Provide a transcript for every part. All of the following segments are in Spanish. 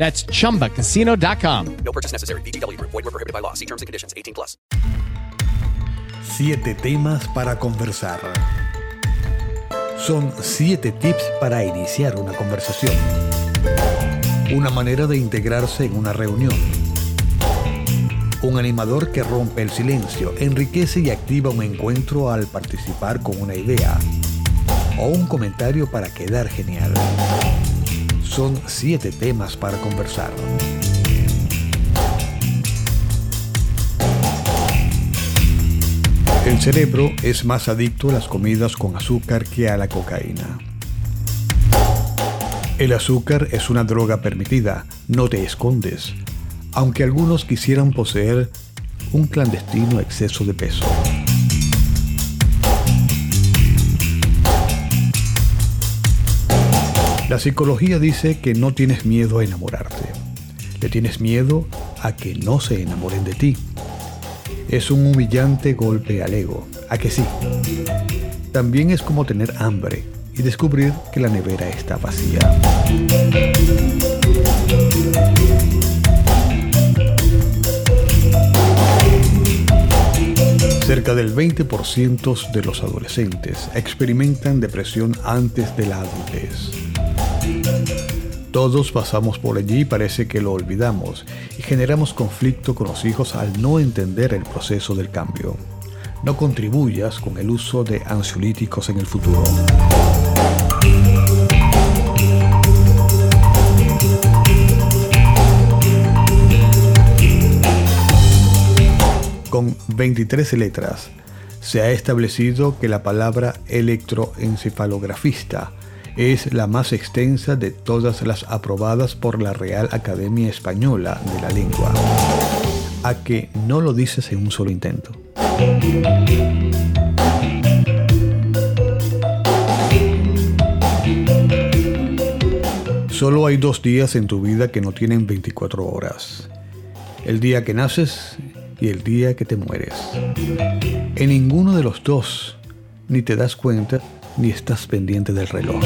That's chumbacasino.com. No purchase necessary. VGW Group. Void were prohibited by law. See terms and conditions. 18 plus. Siete temas para conversar. Son siete tips para iniciar una conversación. Una manera de integrarse en una reunión. Un animador que rompe el silencio, enriquece y activa un encuentro al participar con una idea. O un comentario para quedar genial. Son siete temas para conversar. El cerebro es más adicto a las comidas con azúcar que a la cocaína. El azúcar es una droga permitida, no te escondes, aunque algunos quisieran poseer un clandestino exceso de peso. La psicología dice que no tienes miedo a enamorarte. Le tienes miedo a que no se enamoren de ti. Es un humillante golpe al ego. ¿A que sí? También es como tener hambre y descubrir que la nevera está vacía. Cerca del 20% de los adolescentes experimentan depresión antes de la adultez. Todos pasamos por allí y parece que lo olvidamos y generamos conflicto con los hijos al no entender el proceso del cambio. No contribuyas con el uso de ansiolíticos en el futuro. Con 23 letras, se ha establecido que la palabra electroencefalografista es la más extensa de todas las aprobadas por la Real Academia Española de la Lengua. A que no lo dices en un solo intento. Solo hay dos días en tu vida que no tienen 24 horas. El día que naces y el día que te mueres. En ninguno de los dos ni te das cuenta ni estás pendiente del reloj.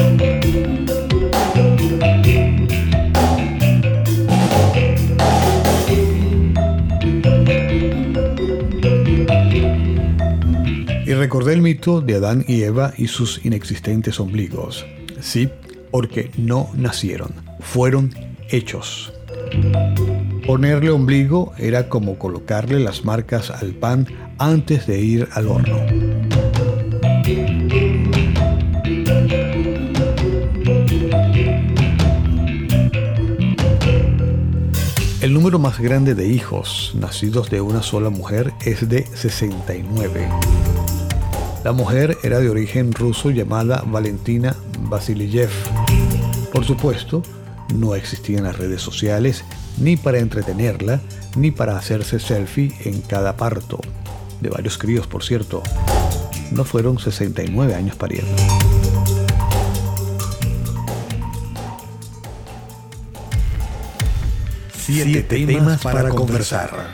Y recordé el mito de Adán y Eva y sus inexistentes ombligos. Sí, porque no nacieron, fueron hechos. Ponerle ombligo era como colocarle las marcas al pan antes de ir al horno. El número más grande de hijos nacidos de una sola mujer es de 69. La mujer era de origen ruso llamada Valentina Vasilyev. Por supuesto, no existían las redes sociales ni para entretenerla, ni para hacerse selfie en cada parto. De varios críos, por cierto. No fueron 69 años pariendo. Siete, temas, para, conversar.